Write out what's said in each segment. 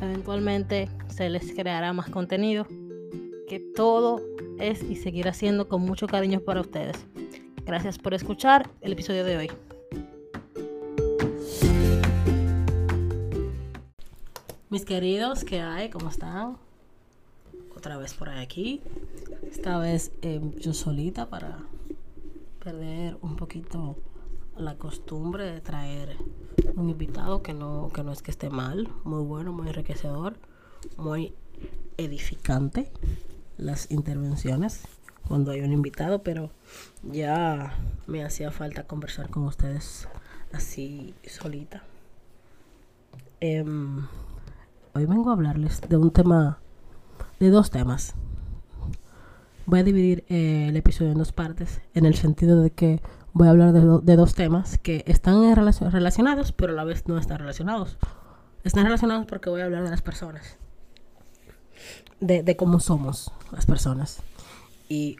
eventualmente se les creará más contenido, que todo es y seguirá siendo con mucho cariño para ustedes. Gracias por escuchar el episodio de hoy. Mis queridos, ¿qué hay? ¿Cómo están? Otra vez por aquí. Esta vez em, yo solita para perder un poquito la costumbre de traer un invitado que no, que no es que esté mal, muy bueno, muy enriquecedor, muy edificante las intervenciones cuando hay un invitado, pero ya me hacía falta conversar con ustedes así solita. Em, hoy vengo a hablarles de un tema, de dos temas. Voy a dividir eh, el episodio en dos partes, en el sentido de que voy a hablar de, dos temas que están relacionados, pero a la vez no están relacionados. Están relacionados porque voy a hablar de las personas, de, cómo somos las personas. Y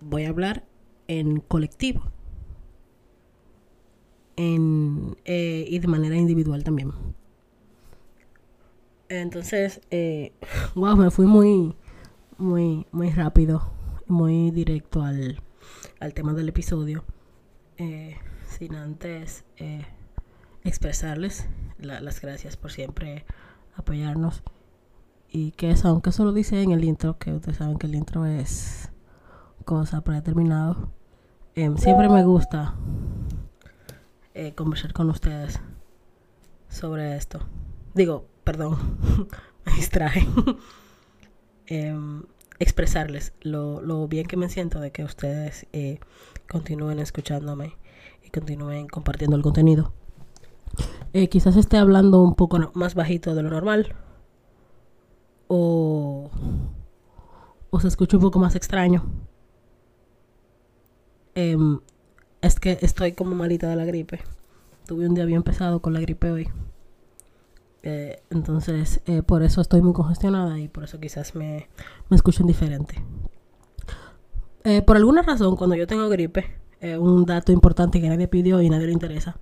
voy a hablar en colectivo en, eh, y de manera individual también. Entonces, eh, wow, me fui muy, muy, muy rápido, muy directo al, tema del episodio. Eh, sin antes eh, expresarles las gracias por siempre apoyarnos. Y que eso, aunque eso lo dice en el intro, que ustedes saben que el intro es cosa predeterminado, em, siempre me gusta conversar con ustedes sobre esto. Digo, perdón, me distraje. Em, expresarles lo, bien que me siento de que ustedes eh, continúen escuchándome y continúen compartiendo el contenido. Eh, quizás esté hablando un poco más bajito de lo normal. O, o se escucha un poco más extraño. Em, es que estoy como malita de la gripe. Tuve un día bien pesado con la gripe hoy. Eh, entonces, eh, por eso estoy muy congestionada y por eso quizás me, me escuchen diferente. Eh, por alguna razón, cuando yo tengo gripe, un dato importante que nadie pidió y nadie le interesa.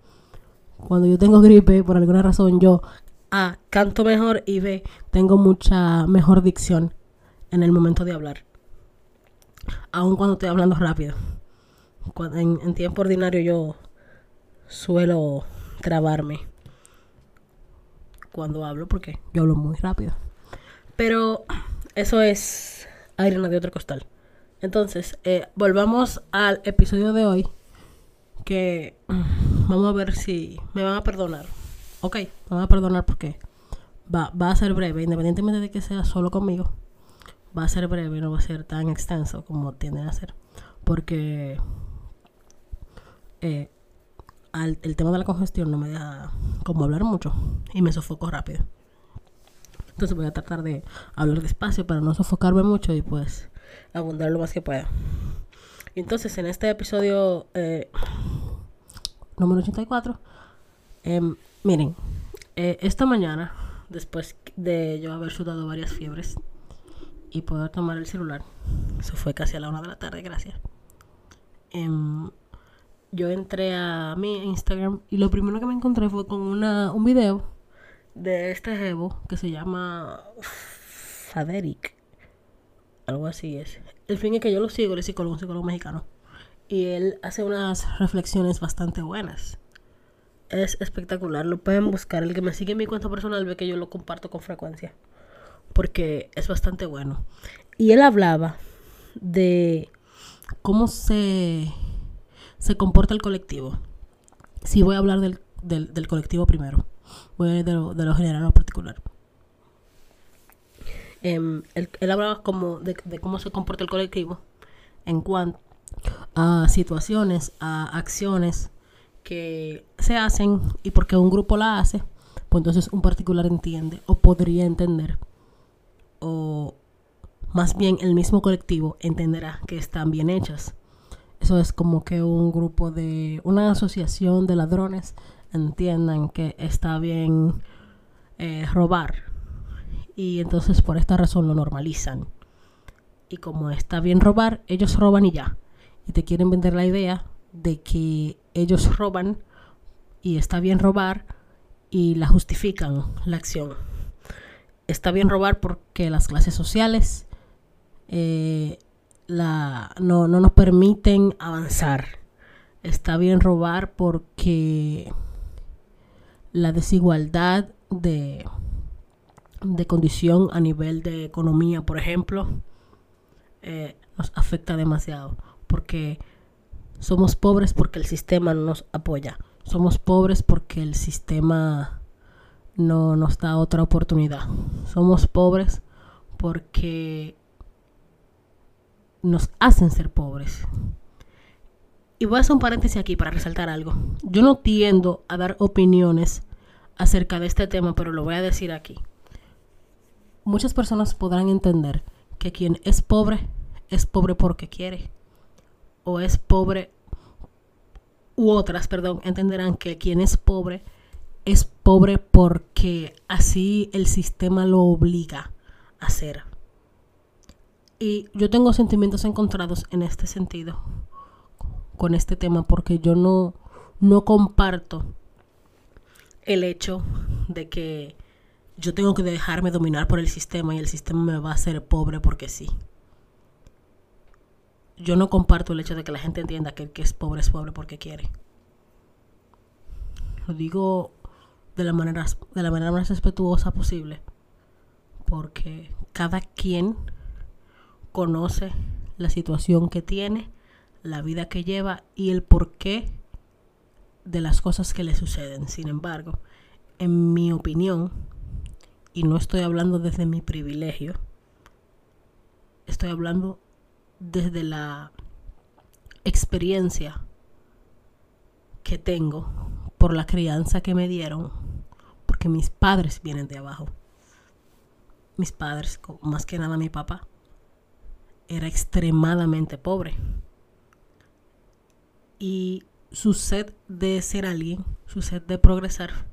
Cuando yo tengo gripe, por alguna razón, yo A, canto mejor y B, tengo mucha mejor dicción en el momento de hablar. Aun cuando estoy hablando rápido. en, en tiempo ordinario yo suelo trabarme cuando hablo porque yo hablo muy rápido. Pero eso es arena de otro costal. Entonces, eh, volvamos al episodio de hoy. Que vamos a ver si me van a perdonar. Ok, me van a perdonar porque va, va a ser breve, independientemente de que sea solo conmigo. Va a ser breve, no va a ser tan extenso como tienden a ser. Porque eh, el tema de la congestión no me deja como hablar mucho y me sofoco rápido. Entonces voy a tratar de hablar despacio para no sofocarme mucho y pues abundar lo más que pueda. entonces en este episodio eh, número 84, em, miren, eh, esta mañana, después de yo haber sudado varias fiebres y poder tomar el celular. Eso fue casi a la una de la tarde, gracias. Em, yo entré a mi Instagram y lo primero que me encontré fue con una, un video de este jevo que se llama Faderic. Algo así es. El fin es que yo lo sigo, le psicólogo, un psicólogo mexicano. Y él hace unas reflexiones bastante buenas. Es espectacular. Lo pueden buscar. El que me sigue en mi cuenta personal ve que yo lo comparto con frecuencia. Porque es bastante bueno. Y él hablaba de cómo se, se comporta el colectivo. Si voy a hablar del, del, colectivo primero. Voy a ir de lo, de lo general a lo particular. Em, él, hablaba como de, cómo se comporta el colectivo en cuanto a situaciones, a acciones que se hacen y porque un grupo la hace, pues entonces un particular entiende o podría entender o más bien el mismo colectivo entenderá que están bien hechas. Eso es como que un grupo de una asociación de ladrones entiendan que está bien eh, robar y entonces por esta razón lo normalizan. Y como está bien robar, ellos roban y ya. Y te quieren vender la idea de que ellos roban y está bien robar y la justifican la acción. Está bien robar porque las clases sociales eh, la, no, no nos permiten avanzar. Está bien robar porque la desigualdad de de condición a nivel de economía, por ejemplo, eh, nos afecta demasiado. Porque somos pobres porque el sistema no nos apoya. Somos pobres porque el sistema no nos da otra oportunidad. Somos pobres porque nos hacen ser pobres. Y voy a hacer un paréntesis aquí para resaltar algo. Yo no tiendo a dar opiniones acerca de este tema, pero lo voy a decir aquí muchas personas podrán entender que quien es pobre es pobre porque quiere. O es pobre, u otras, perdón, entenderán que quien es pobre es pobre porque así el sistema lo obliga a ser. Y yo tengo sentimientos encontrados en este sentido, con este tema, porque yo no, no comparto el hecho de que yo tengo que dejarme dominar por el sistema y el sistema me va a hacer pobre porque sí. Yo no comparto el hecho de que la gente entienda que el que es pobre es pobre porque quiere. Lo digo de la manera, de la manera más respetuosa posible. Porque cada quien conoce la situación que tiene, la vida que lleva y el porqué de las cosas que le suceden. Sin embargo, en mi opinión, y no estoy hablando desde mi privilegio, estoy hablando desde la experiencia que tengo por la crianza que me dieron, porque mis padres vienen de abajo. Mis padres, más que nada mi papá, era extremadamente pobre. Y su sed de ser alguien, su sed de progresar,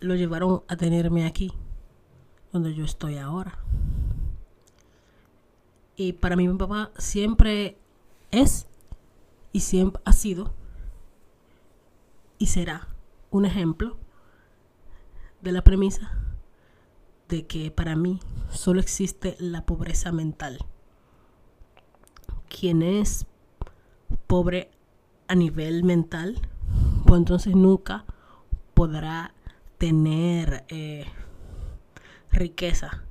lo llevaron a tenerme aquí, donde yo estoy ahora. Y para mí mi papá siempre es y siempre ha sido y será un ejemplo de la premisa de que para mí solo existe la pobreza mental. Quien es pobre a nivel mental, pues entonces nunca podrá tener eh, riqueza,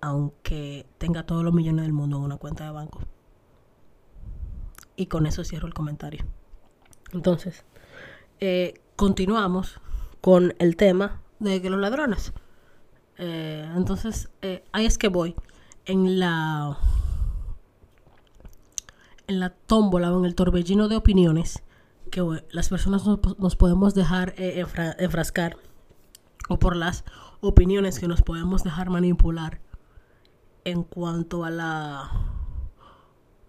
aunque tenga todos los millones del mundo en una cuenta de banco. Y con eso cierro el comentario. Entonces, eh, continuamos con el tema de que los ladrones. Eh, entonces, ahí es que voy. En la en la tómbola o en el torbellino de opiniones que las personas nos, podemos dejar eh, enfrascar o por las opiniones que nos podemos dejar manipular en cuanto a la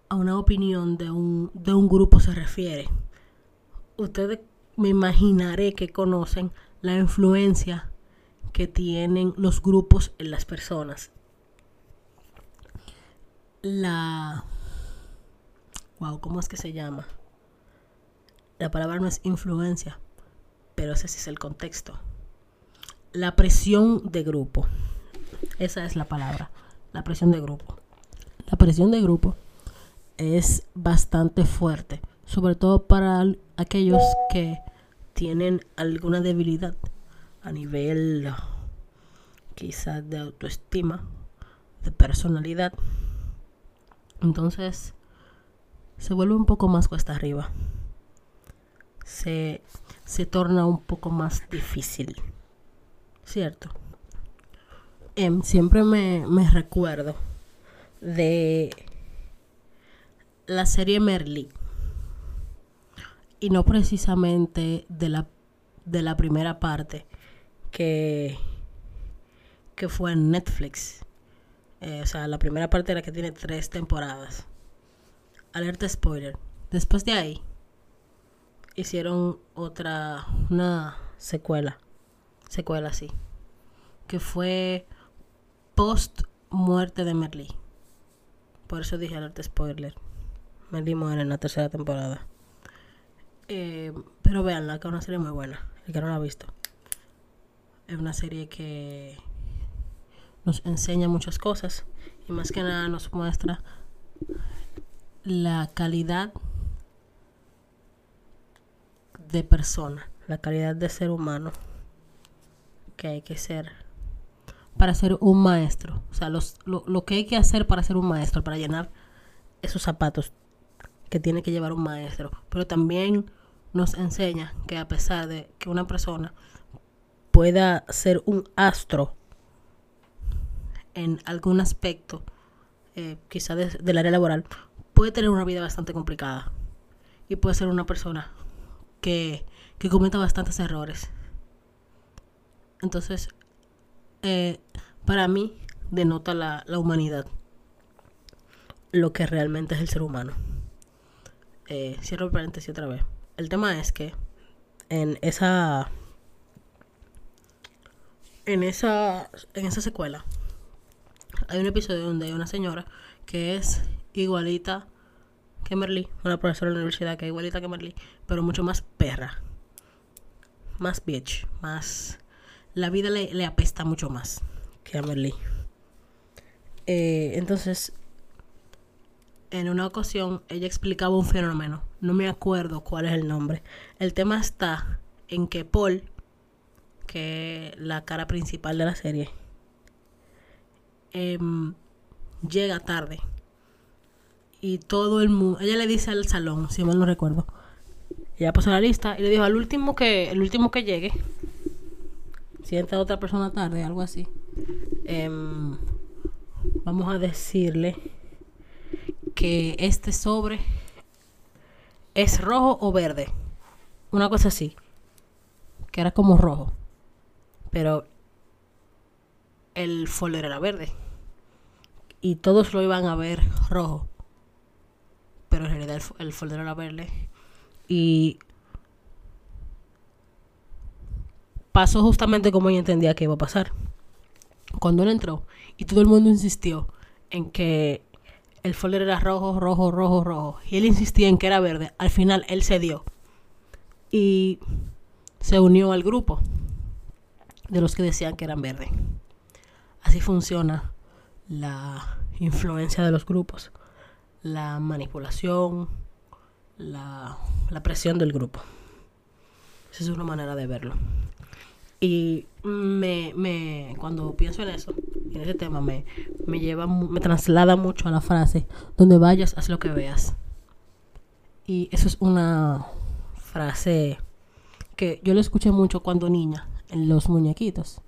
a una opinión de un, de un grupo se refiere. Ustedes me imaginaré que conocen la influencia que tienen los grupos en las personas. La... Wow, ¿cómo es que se llama? La palabra no es influencia, pero ese sí es el contexto. La presión de grupo. Esa es la palabra. La presión de grupo. La presión de grupo es bastante fuerte, sobre todo para aquellos que tienen alguna debilidad a nivel quizás de autoestima, de personalidad. Entonces se vuelve un poco más cuesta arriba. Se, se torna un poco más difícil. ¿Cierto? Em, siempre me, me recuerdo de la serie Merlí. Y no precisamente de la, de la primera parte que, que fue en Netflix. Eh, o sea, la primera parte era que tiene tres temporadas. Alerta spoiler. Después de ahí, hicieron otra, una secuela. Secuela, sí. Que fue post muerte de Merlí. Por eso dije alerta spoiler. Merlí muere en la tercera temporada. Eh, pero veanla, que es una serie muy buena. El que no la ha visto. Es una serie que nos enseña muchas cosas y más que nada nos muestra la calidad de persona, la calidad de ser humano que hay que ser para ser un maestro. O sea, los, lo, lo que hay que hacer para ser un maestro, para llenar esos zapatos que tiene que llevar un maestro. Pero también nos enseña que a pesar de que una persona pueda ser un astro en algún aspecto, eh, quizá del área laboral, puede tener una vida bastante complicada y puede ser una persona que, que cometa bastantes errores. Entonces, eh, para mí, denota la, la, humanidad, lo que realmente es el ser humano. Eh, cierro el paréntesis otra vez. El tema es que en esa en esa, en esa secuela hay un episodio donde hay una señora que es igualita que Merly, una profesora de la universidad que es igualita que Merly, pero mucho más perra, más bitch, más... La vida le, le apesta mucho más que a Merly. Eh, entonces, en una ocasión, ella explicaba un fenómeno, no me acuerdo cuál es el nombre. El tema está en que Paul que la cara principal de la serie, em, llega tarde. Y todo el mundo, ella le dice al salón, si mal no recuerdo. Ella pasó la lista y le dijo al último que, el último que llegue, si entra otra persona tarde, algo así. Em, vamos a decirle que este sobre es rojo o verde. Una cosa así. Que era como rojo pero el folder era verde. Y todos lo iban a ver rojo. Pero en realidad el, folder era verde. Y pasó justamente como ella entendía que iba a pasar. Cuando él entró y todo el mundo insistió en que el folder era rojo, rojo, rojo, rojo. Y él insistía en que era verde. Al final él cedió. Y se unió al grupo de los que decían que eran verde. Así funciona la influencia de los grupos, la manipulación, la, la presión del grupo. Esa es una manera de verlo. Y me, me, cuando pienso en eso, en ese tema, me, me lleva, me traslada mucho a la frase, donde vayas, haz lo que veas. Y eso es una frase que yo lo escuché mucho cuando niña en los muñequitos.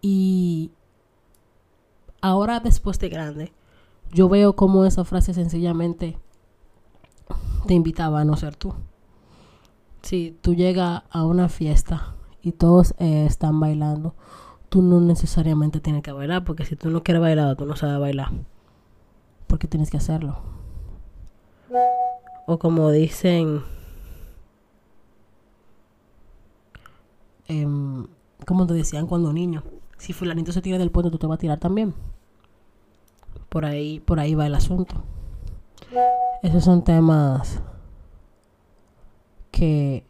Y ahora después de grande, yo veo como esa frase sencillamente te invitaba a no ser tú. Si tú llegas a una fiesta y todos eh, están bailando, tú no necesariamente tienes que bailar, porque si tú no quieres bailar, tú no sabes bailar. Porque tienes que hacerlo. O como dicen em, como te decían cuando niño, si fulanito se tira del puente, tú te vas a tirar también. Por ahí, por ahí va el asunto. Esos son temas que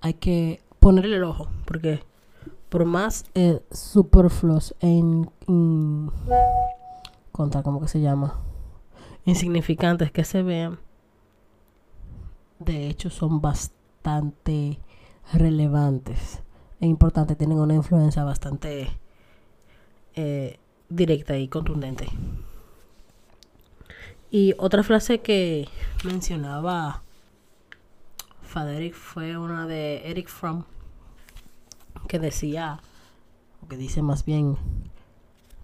hay que ponerle el ojo, porque por más eh, superfluos e in, contra, ¿cómo que se llama? Insignificantes que se vean, de hecho son bastante relevantes e importantes, tienen una influencia bastante eh, directa y contundente. Y otra frase que mencionaba Faderic fue una de Eric Fromm que decía, o que dice más bien,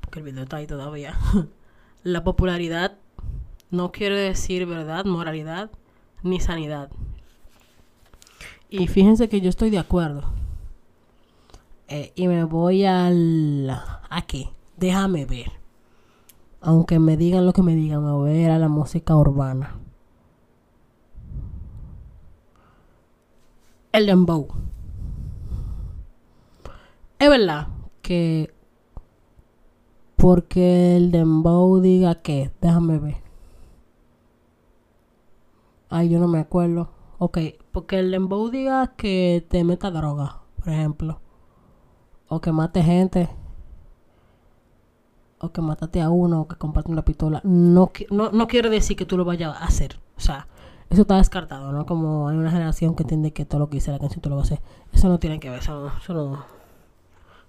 porque el video está ahí todavía, la popularidad no quiere decir verdad, moralidad, ni sanidad. Y fíjense que yo estoy de acuerdo. Eh, y me voy al... ¿A qué? Déjame ver. Aunque me digan lo que me digan, me voy a ir a la música urbana. El dembow. Es verdad que porque el dembow diga que, déjame ver. Ay, yo no me acuerdo. Ok, porque el dembow diga que te meta droga, por ejemplo. O que mate gente. O que matate a uno, o que comparte una pistola. No, no, no quiere decir que tú lo vayas a hacer. O sea, eso está descartado, ¿no? Como hay una generación que entiende que todo lo que dice la canción tú lo vas a hacer. Eso no tiene que ver, eso, eso, no,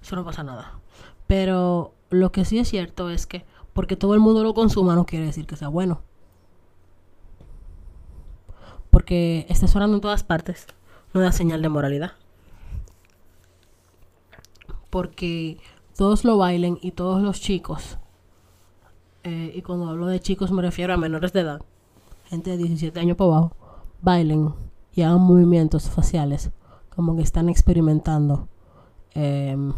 eso no pasa nada. Pero lo que sí es cierto es que porque todo el mundo lo consuma no quiere decir que sea bueno porque está sonando en todas partes, no da señal de moralidad. Porque todos lo bailen y todos los chicos, eh, y cuando hablo de chicos me refiero a menores de edad, gente de 17 años por abajo, bailen y hagan movimientos faciales como que están experimentando em,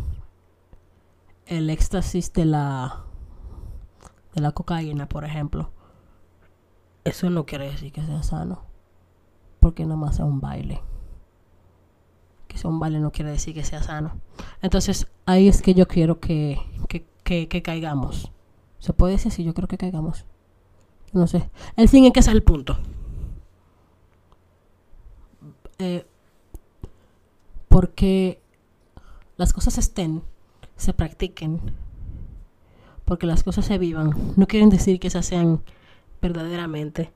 el éxtasis de la de la cocaína, por ejemplo. Eso no quiere decir que sea sano porque nada más sea un baile. Que un baile no quiere decir que sea sano. Entonces ahí es que yo quiero que, que, caigamos. ¿Se puede decir así? Yo creo que caigamos. No sé. El fin es que ese es el punto. Eh, porque las cosas estén, se practiquen, porque las cosas se vivan, no quieren decir que esas sean verdaderamente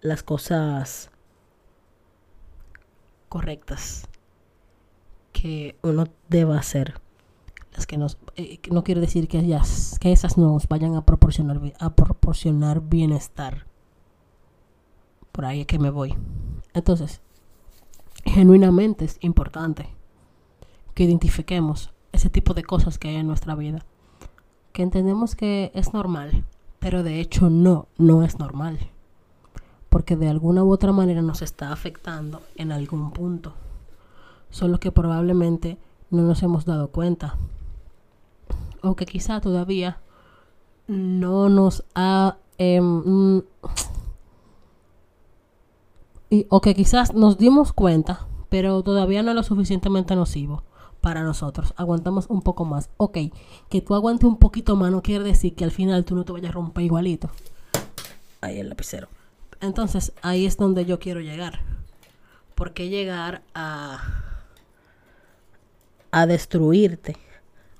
las cosas correctas que uno deba hacer. Las que nos, eh, no quiere decir que, ellas, que esas nos vayan a proporcionar, a proporcionar bienestar. Por ahí es que me voy. Entonces, genuinamente es importante que identifiquemos ese tipo de cosas que hay en nuestra vida. Que entendemos que es normal, pero de hecho no, no es normal porque de alguna u otra manera nos está afectando en algún punto. Solo que probablemente no nos hemos dado cuenta. O que quizá todavía no nos ha... Em, y, o que quizás nos dimos cuenta, pero todavía no es lo suficientemente nocivo para nosotros. Aguantamos un poco más. Ok, que tú aguantes un poquito más no quiere decir que al final tú no te vayas a romper igualito. Ahí el lapicero. Entonces ahí es donde yo quiero llegar. ¿Por qué llegar a, a destruirte?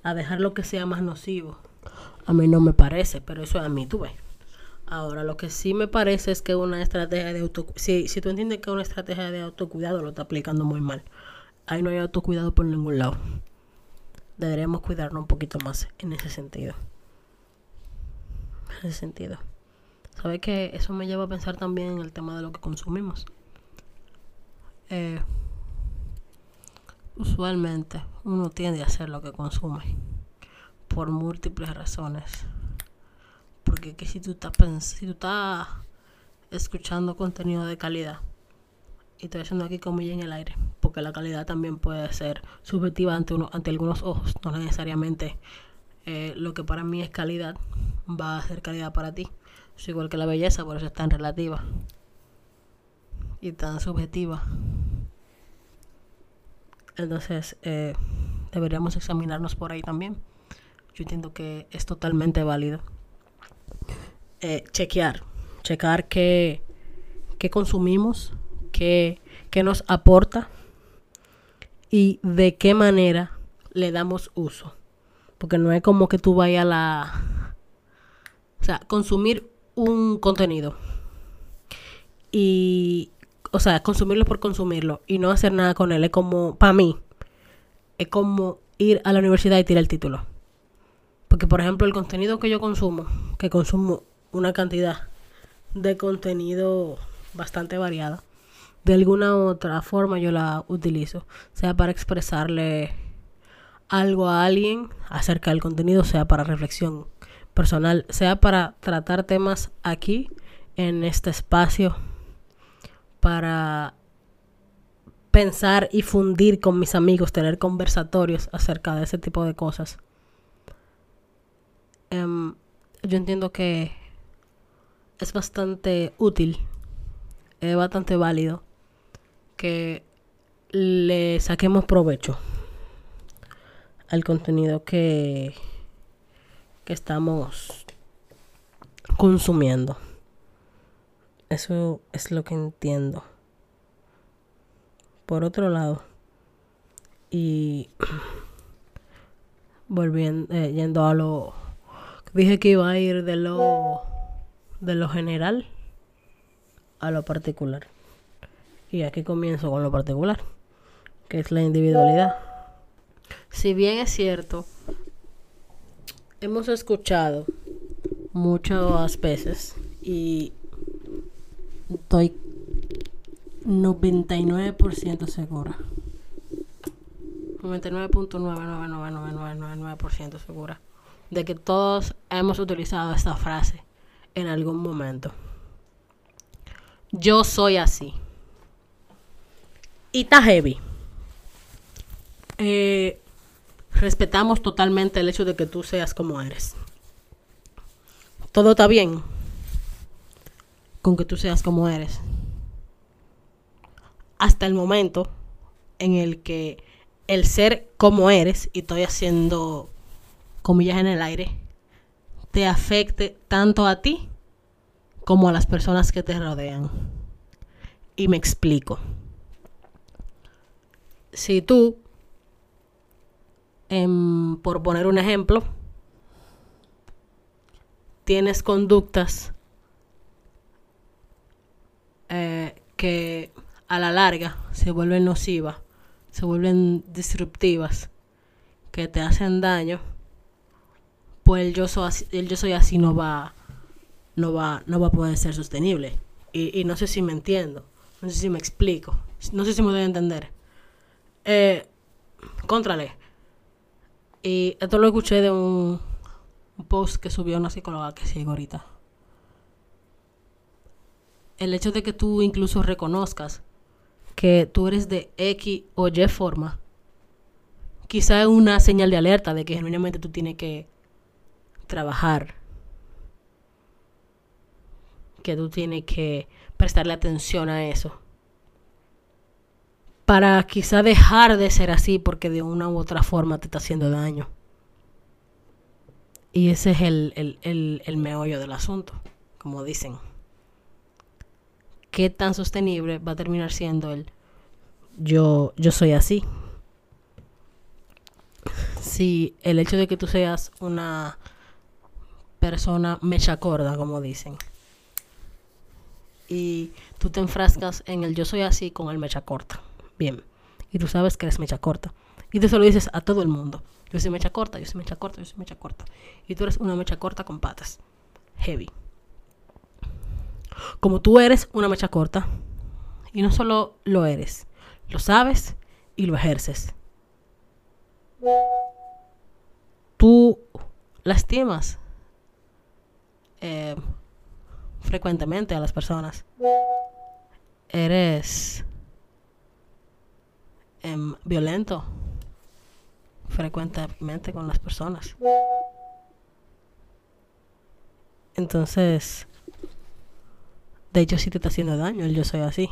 A dejar lo que sea más nocivo. A mí no me parece, pero eso es a mí, tú ves. Ahora, lo que sí me parece es que una estrategia de autocuidado, si, si tú entiendes que una estrategia de autocuidado lo está aplicando muy mal. Ahí no hay autocuidado por ningún lado. Deberíamos cuidarnos un poquito más en ese sentido. En ese sentido. ¿Sabe que eso me lleva a pensar también en el tema de lo que consumimos? Eh, usualmente uno tiende a hacer lo que consume por múltiples razones. Porque que si tú estás si tú estás escuchando contenido de calidad y estoy haciendo aquí comillas en el aire, porque la calidad también puede ser subjetiva ante uno, ante algunos ojos, no necesariamente eh, lo que para mí es calidad va a ser calidad para ti. Es igual que la belleza, por eso es tan relativa y tan subjetiva. Entonces, eh, deberíamos examinarnos por ahí también. Yo entiendo que es totalmente válido. Eh, chequear, checar qué, qué consumimos, qué, qué nos aporta y de qué manera le damos uso. Porque no es como que tú vayas a la... O sea, consumir un contenido y... O sea, consumirlo por consumirlo y no hacer nada con él. Es como, para mí, es como ir a la universidad y tirar el título. Porque, por ejemplo, el contenido que yo consumo, que consumo una cantidad de contenido bastante variada, de alguna u otra forma yo la utilizo, sea para expresarle algo a alguien acerca del contenido, sea para reflexión personal, sea para tratar temas aquí en este espacio, para pensar y fundir con mis amigos, tener conversatorios acerca de ese tipo de cosas. Em, yo entiendo que es bastante útil, es bastante válido que le saquemos provecho al contenido que, estamos consumiendo. Eso es lo que entiendo. Por otro lado, y volviendo, eh, yendo a lo dije que iba a ir de lo de lo general a lo particular. Y aquí comienzo con lo particular, que es la individualidad. Si bien es cierto, hemos escuchado muchas veces y estoy 99% segura. 99.9999999% segura de que todos hemos utilizado esta frase en algún momento. Yo soy así. Y está heavy. Eh, respetamos totalmente el hecho de que tú seas como eres. Todo está bien con que tú seas como eres. Hasta el momento en el que el ser como eres, y estoy haciendo comillas en el aire, te afecte tanto a ti como a las personas que te rodean. Y me explico. Si tú, em, por poner un ejemplo, tienes conductas eh, que a la larga se vuelven nocivas, se vuelven disruptivas, que te hacen daño, pues el yo soy así, el yo soy así no va, no va, no va a poder ser sostenible. Y, no sé si me entiendo, no sé si me explico, no sé si me doy a entender. Eh, contrale. Y esto lo escuché de un, post que subió una psicóloga que sigo ahorita. El hecho de que tú incluso reconozcas que tú eres de X o Y forma, quizá es una señal de alerta de que genuinamente tú tienes que trabajar, que tú tienes que prestarle atención a eso. Para quizá dejar de ser así porque de una u otra forma te está haciendo daño. Y ese es el, el meollo del asunto, como dicen. ¿Qué tan sostenible va a terminar siendo el yo, yo soy así? Si el hecho de que tú seas una persona mecha corda, como dicen. Y tú te enfrascas en el yo soy así con el mecha corta. Bien. Y tú sabes que eres mecha corta. Y tú se lo dices a todo el mundo. Yo soy mecha corta, yo soy mecha corta, yo soy mecha corta. Y tú eres una mecha corta con patas. Heavy. Como tú eres una mecha corta, y no solo lo eres, lo sabes y lo ejerces. Tú lastimas eh, frecuentemente a las personas. Eres em, violento frecuentemente con las personas. Entonces, de hecho, si te está haciendo daño, yo soy así.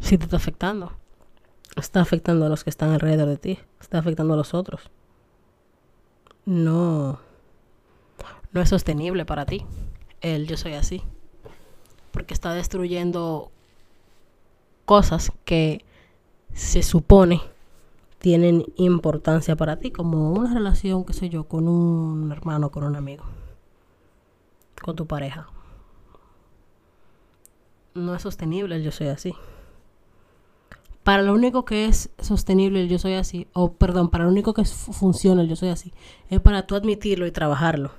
Si te está afectando. está afectando a los que están alrededor de ti, está afectando a los otros. No, no es sostenible para ti. El yo soy así. Porque está destruyendo cosas que se supone tienen importancia para ti, como una relación, qué sé yo, con un hermano, con un amigo, con tu pareja. No es sostenible el yo soy así. Para lo único que es sostenible el yo soy así, o perdón, para lo único que funciona el yo soy así, es para tú admitirlo y trabajarlo.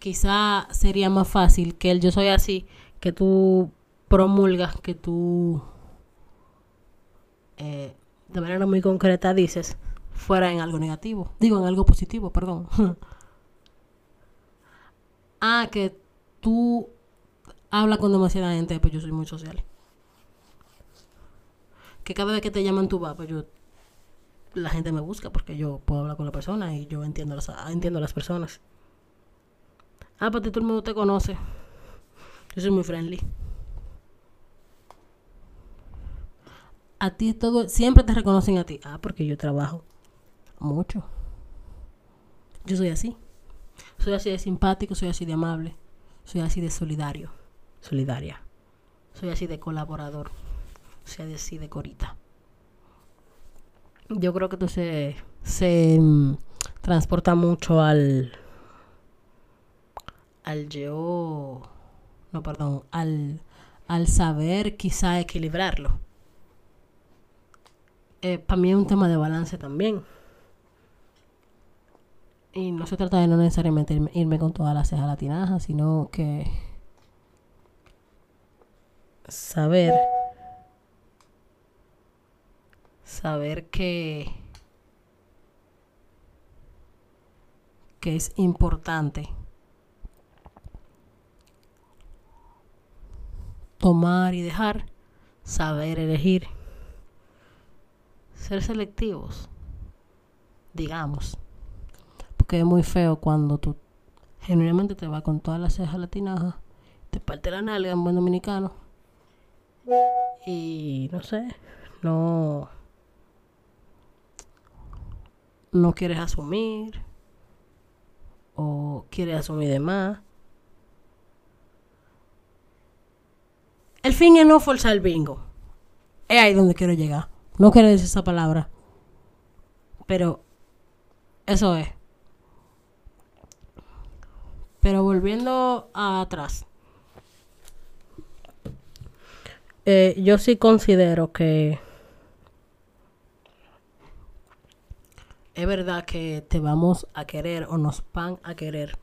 Quizá sería más fácil que el yo soy así, que tú promulgas, que tú eh, de manera muy concreta dices, fuera en algo negativo. Digo, en algo positivo, perdón. ah, que tú hablas con demasiada gente, pues yo soy muy social. Que cada vez que te llaman tú vas, pues yo la gente me busca porque yo puedo hablar con la persona y yo entiendo las, entiendo a las personas. Ah, pues todo el mundo te conoce. Yo soy muy friendly. A ti todo, siempre te reconocen a ti. Ah, porque yo trabajo mucho. Yo soy así. Soy así de simpático, soy así de amable, soy así de solidario, solidaria. Soy así de colaborador, soy así de corita. Yo creo que se, se mm, transporta mucho al al yo no perdón, al al saber quizá equilibrarlo eh, para mí es un tema de balance también. Y no se trata de no necesariamente irme, con todas las cejas latinajas, sino que saber saber que que es importante tomar y dejar, saber elegir ser selectivos, digamos. Porque es muy feo cuando tú genuinamente te vas con todas las cejas latinajas, te parte la nalga en buen dominicano. Y no sé, no. No quieres asumir. O quieres asumir de más. El fin es no forzar el bingo. Es ahí donde quiero llegar. No quiero decir esa palabra. Pero eso es. Pero volviendo atrás. Eh, yo sí considero que es verdad que te vamos a querer o nos van a querer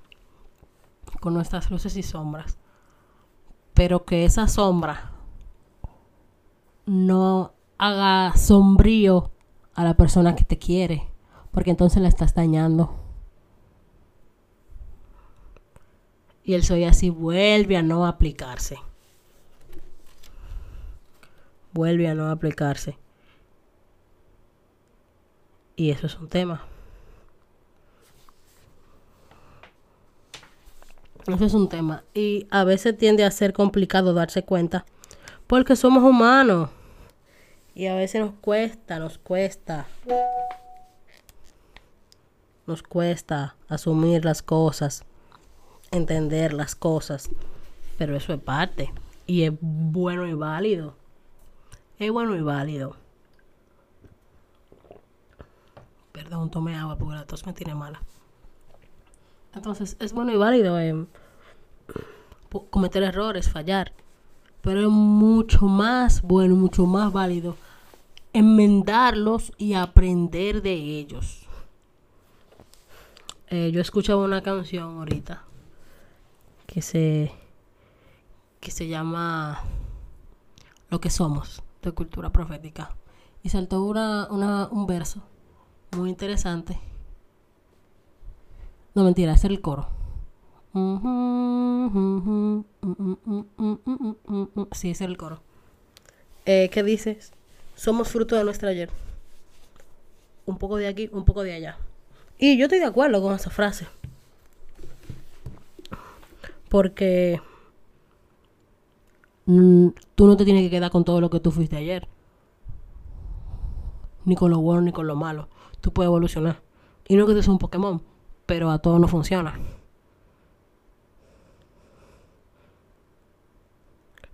con nuestras luces y sombras. Pero que esa sombra no haga sombrío a la persona que te quiere, porque entonces la estás dañando. Y el soy así vuelve a no aplicarse. Vuelve a no aplicarse. Y eso es un tema. Eso es un tema. Y a veces tiende a ser complicado darse cuenta. Porque somos humanos. Y a veces nos cuesta, nos cuesta. Nos cuesta asumir las cosas, entender las cosas. Pero eso es parte. Y es bueno y válido. Es bueno y válido. Perdón, tome agua porque la tos me tiene mala. Entonces, es bueno y válido eh, cometer errores, fallar. Pero es mucho más bueno, mucho más válido enmendarlos y aprender de ellos. Eh, yo escuchaba una canción ahorita que se que se llama Lo que somos de cultura profética y saltó una, un verso muy interesante. No mentira, es el coro. Sí, es el coro. Eh, ¿Qué dices? Somos fruto de nuestra ayer. Un poco de aquí, un poco de allá. Y yo estoy de acuerdo con esa frase. Porque mm, tú no te tienes que quedar con todo lo que tú fuiste ayer. ni con lo bueno ni con lo malo. Tú puedes evolucionar. Y no que tú seas un Pokémon, pero a todo no funciona.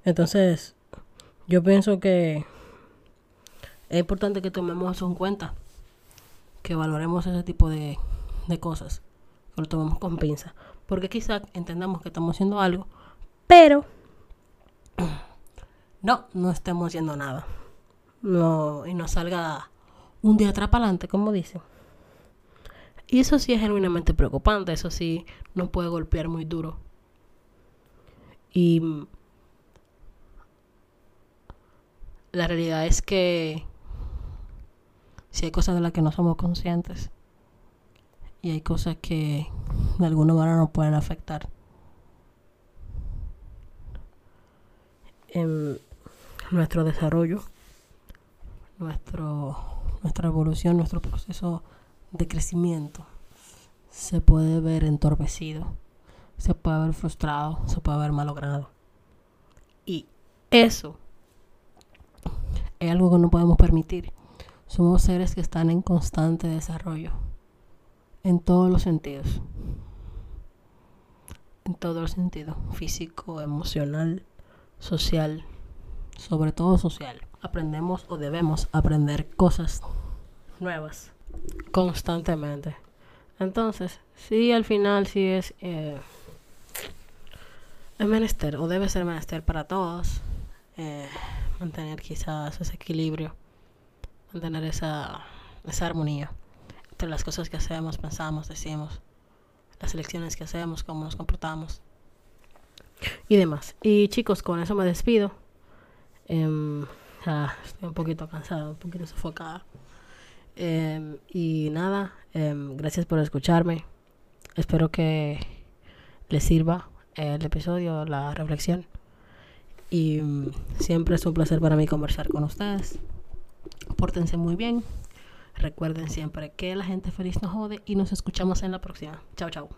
Entonces, yo pienso que es importante que tomemos eso en cuenta, que valoremos ese tipo de, de cosas, que lo tomemos con pinza, porque quizás entendamos que estamos haciendo algo, pero no, no estemos haciendo nada. No, y nos salga un día atrás para adelante, como dicen. Y eso sí es genuinamente preocupante, eso sí nos puede golpear muy duro. Y la realidad es que si hay cosas de las que no somos conscientes y hay cosas que de alguna manera nos pueden afectar. En nuestro desarrollo, nuestro, nuestra evolución, nuestro proceso de crecimiento se puede ver entorpecido, se puede ver frustrado, se puede ver malogrado. Y eso es algo que no podemos permitir. Somos seres que están en constante desarrollo, en todos los sentidos. En todos los sentidos, físico, emocional, social, sobre todo social. Aprendemos o debemos aprender cosas nuevas constantemente. Entonces, sí, al final sí es, eh, es menester, o debe ser menester para todos, eh, mantener quizás ese equilibrio, mantener esa, esa armonía entre las cosas que hacemos, pensamos, decimos, las elecciones que hacemos, cómo nos comportamos y demás. Y chicos, con eso me despido. Em, estoy un poquito cansada, un poquito sofocada. Em, y nada, em, gracias por escucharme. Espero que les sirva el episodio, la reflexión. Y mm, siempre es un placer para mí conversar con ustedes. Pórtense muy bien. Recuerden siempre que la gente feliz no jode y nos escuchamos en la próxima. Chao, chao.